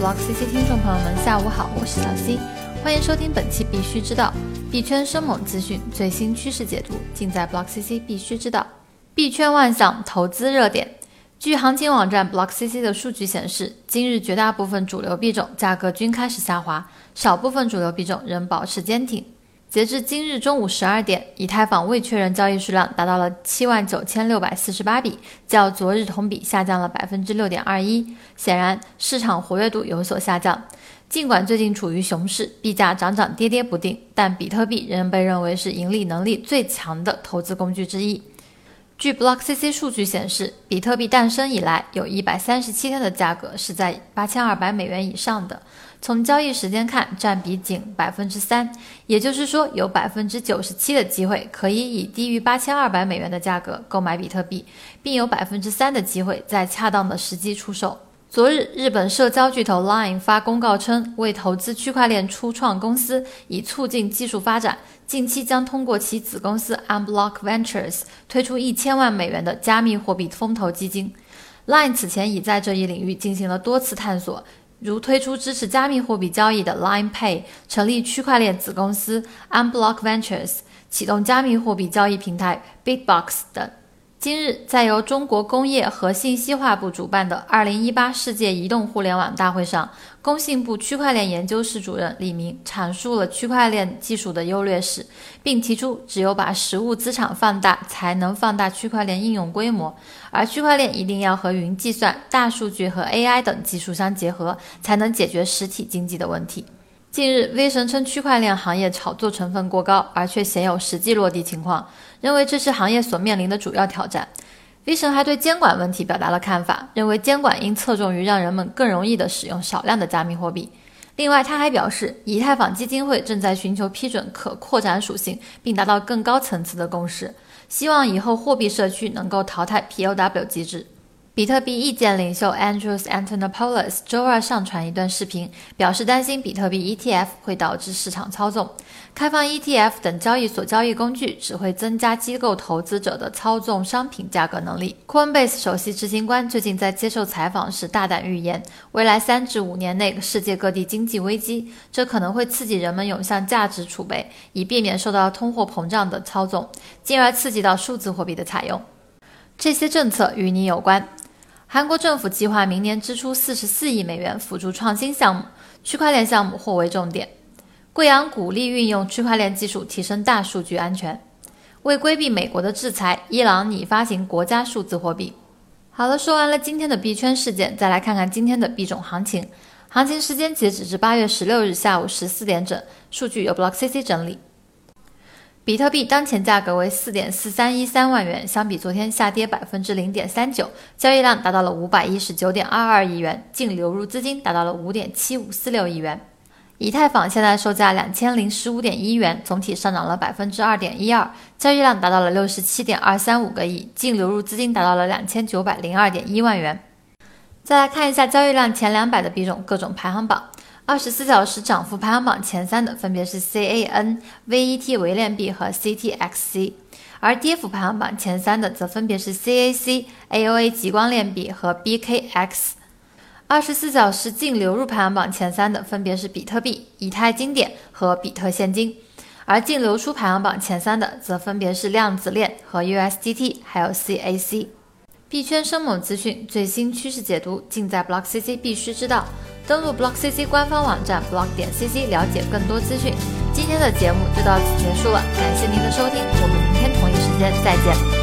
Block CC 听众朋友们，下午好，我是小 C，欢迎收听本期必须知道币圈生猛资讯最新趋势解读，尽在 Block CC 必须知道。币圈万象投资热点，据行情网站 Block CC 的数据显示，今日绝大部分主流币种价格均开始下滑，少部分主流币种仍保持坚挺。截至今日中午十二点，以太坊未确认交易数量达到了七万九千六百四十八笔，较昨日同比下降了百分之六点二一。显然，市场活跃度有所下降。尽管最近处于熊市，币价涨涨跌跌不定，但比特币仍被认为是盈利能力最强的投资工具之一。据 BlockCC 数据显示，比特币诞生以来，有一百三十七天的价格是在八千二百美元以上的。从交易时间看，占比仅百分之三，也就是说，有百分之九十七的机会可以以低于八千二百美元的价格购买比特币，并有百分之三的机会在恰当的时机出售。昨日，日本社交巨头 Line 发公告称，为投资区块链初创公司，以促进技术发展，近期将通过其子公司 Unblock Ventures 推出一千万美元的加密货币风投基金。Line 此前已在这一领域进行了多次探索，如推出支持加密货币交易的 Line Pay，成立区块链子公司 Unblock Ventures，启动加密货币交易平台 Bitbox 等。今日，在由中国工业和信息化部主办的二零一八世界移动互联网大会上，工信部区块链研究室主任李明阐述了区块链技术的优劣势，并提出，只有把实物资产放大，才能放大区块链应用规模，而区块链一定要和云计算、大数据和 AI 等技术相结合，才能解决实体经济的问题。近日，威神称区块链行业炒作成分过高，而却鲜有实际落地情况，认为这是行业所面临的主要挑战。威神还对监管问题表达了看法，认为监管应侧重于让人们更容易地使用少量的加密货币。另外，他还表示，以太坊基金会正在寻求批准可扩展属性，并达到更高层次的共识，希望以后货币社区能够淘汰 POW 机制。比特币意见领袖 Andrews Antonopoulos 周二上传一段视频，表示担心比特币 ETF 会导致市场操纵。开放 ETF 等交易所交易工具只会增加机构投资者的操纵商品价格能力。Coinbase 首席执行官最近在接受采访时大胆预言，未来三至五年内世界各地经济危机，这可能会刺激人们涌向价值储备，以避免受到通货膨胀的操纵，进而刺激到数字货币的采用。这些政策与你有关。韩国政府计划明年支出四十四亿美元辅助创新项目，区块链项目或为重点。贵阳鼓励运用区块链技术提升大数据安全。为规避美国的制裁，伊朗拟发行国家数字货币。好了，说完了今天的币圈事件，再来看看今天的币种行情。行情时间截止至八月十六日下午十四点整，数据由 BlockCC 整理。比特币当前价格为四点四三一三万元，相比昨天下跌百分之零点三九，交易量达到了五百一十九点二二亿元，净流入资金达到了五点七五四六亿元。以太坊现在售价两千零十五点一元，总体上涨了百分之二点一二，交易量达到了六十七点二三五个亿，净流入资金达到了两千九百零二点一万元。再来看一下交易量前两百的币种各种排行榜。二十四小时涨幅排行榜前三的分别是 CAN、VET 维链币和 CTXC，而跌幅排行榜前三的则分别是 CAC、AOA 极光链币和 BKX。二十四小时净流入排行榜前三的分别是比特币、以太经典和比特现金，而净流出排行榜前三的则分别是量子链和 USDT，还有 CAC。币圈生猛资讯最新趋势解读尽在 Block CC，必须知道。登录 Block CC 官方网站 block 点 cc 了解更多资讯。今天的节目就到此结束了，感谢您的收听，我们明天同一时间再见。